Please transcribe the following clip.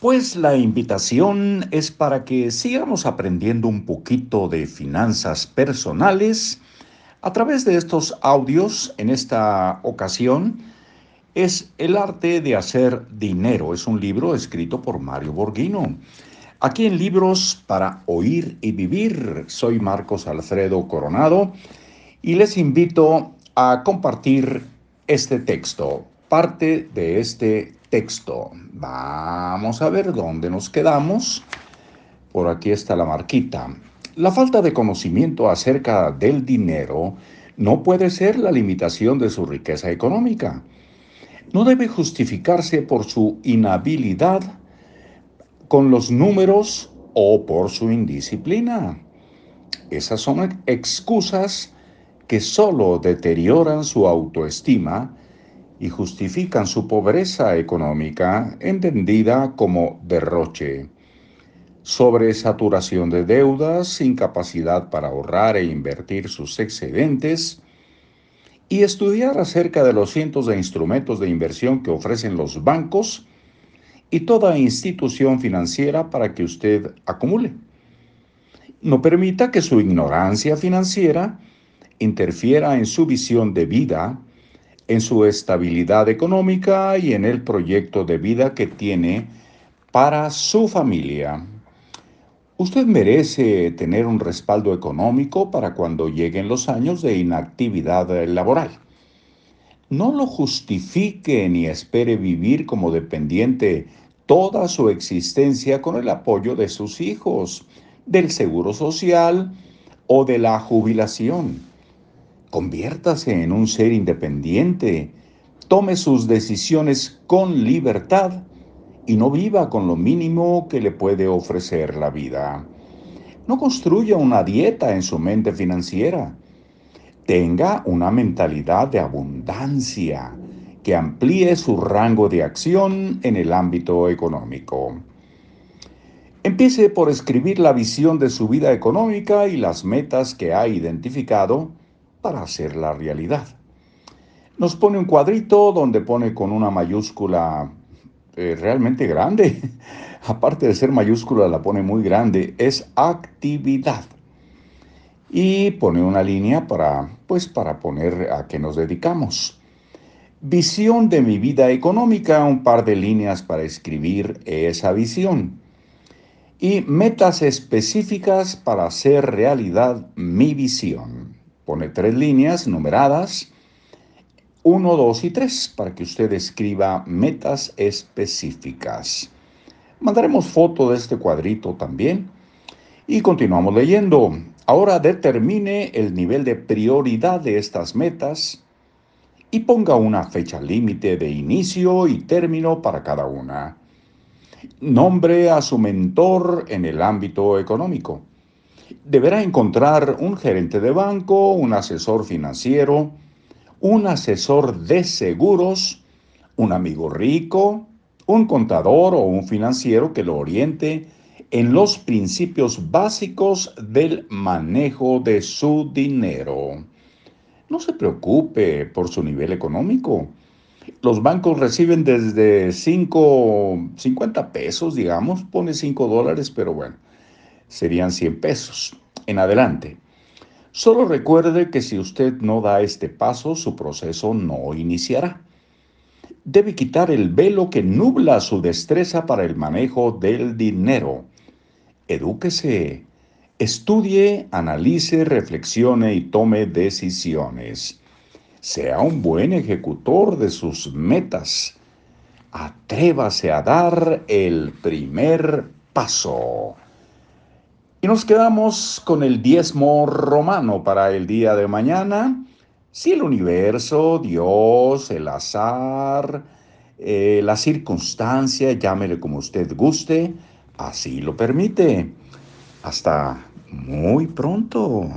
Pues la invitación es para que sigamos aprendiendo un poquito de finanzas personales a través de estos audios. En esta ocasión es El arte de hacer dinero. Es un libro escrito por Mario Borghino. Aquí en Libros para Oír y Vivir, soy Marcos Alfredo Coronado y les invito a compartir este texto, parte de este texto. Vamos a ver dónde nos quedamos. Por aquí está la marquita. La falta de conocimiento acerca del dinero no puede ser la limitación de su riqueza económica. No debe justificarse por su inhabilidad con los números o por su indisciplina. Esas son excusas que solo deterioran su autoestima y justifican su pobreza económica entendida como derroche. Sobresaturación de deudas, incapacidad para ahorrar e invertir sus excedentes, y estudiar acerca de los cientos de instrumentos de inversión que ofrecen los bancos y toda institución financiera para que usted acumule. No permita que su ignorancia financiera interfiera en su visión de vida, en su estabilidad económica y en el proyecto de vida que tiene para su familia. Usted merece tener un respaldo económico para cuando lleguen los años de inactividad laboral. No lo justifique ni espere vivir como dependiente toda su existencia con el apoyo de sus hijos, del seguro social o de la jubilación. Conviértase en un ser independiente, tome sus decisiones con libertad y no viva con lo mínimo que le puede ofrecer la vida. No construya una dieta en su mente financiera. Tenga una mentalidad de abundancia que amplíe su rango de acción en el ámbito económico. Empiece por escribir la visión de su vida económica y las metas que ha identificado para hacer la realidad. Nos pone un cuadrito donde pone con una mayúscula eh, realmente grande. Aparte de ser mayúscula, la pone muy grande. Es actividad. Y pone una línea para, pues, para poner a qué nos dedicamos. Visión de mi vida económica, un par de líneas para escribir esa visión. Y metas específicas para hacer realidad mi visión. Pone tres líneas numeradas, 1, 2 y 3, para que usted escriba metas específicas. Mandaremos foto de este cuadrito también. Y continuamos leyendo. Ahora determine el nivel de prioridad de estas metas y ponga una fecha límite de inicio y término para cada una. Nombre a su mentor en el ámbito económico deberá encontrar un gerente de banco, un asesor financiero, un asesor de seguros, un amigo rico, un contador o un financiero que lo oriente en los principios básicos del manejo de su dinero. No se preocupe por su nivel económico. Los bancos reciben desde 5, 50 pesos, digamos, pone 5 dólares, pero bueno, serían 100 pesos en adelante. Solo recuerde que si usted no da este paso, su proceso no iniciará. Debe quitar el velo que nubla su destreza para el manejo del dinero. Edúquese, estudie, analice, reflexione y tome decisiones. Sea un buen ejecutor de sus metas. Atrévase a dar el primer paso. Y nos quedamos con el diezmo romano para el día de mañana. Si el universo, Dios, el azar, eh, la circunstancia, llámele como usted guste, así lo permite. Hasta muy pronto.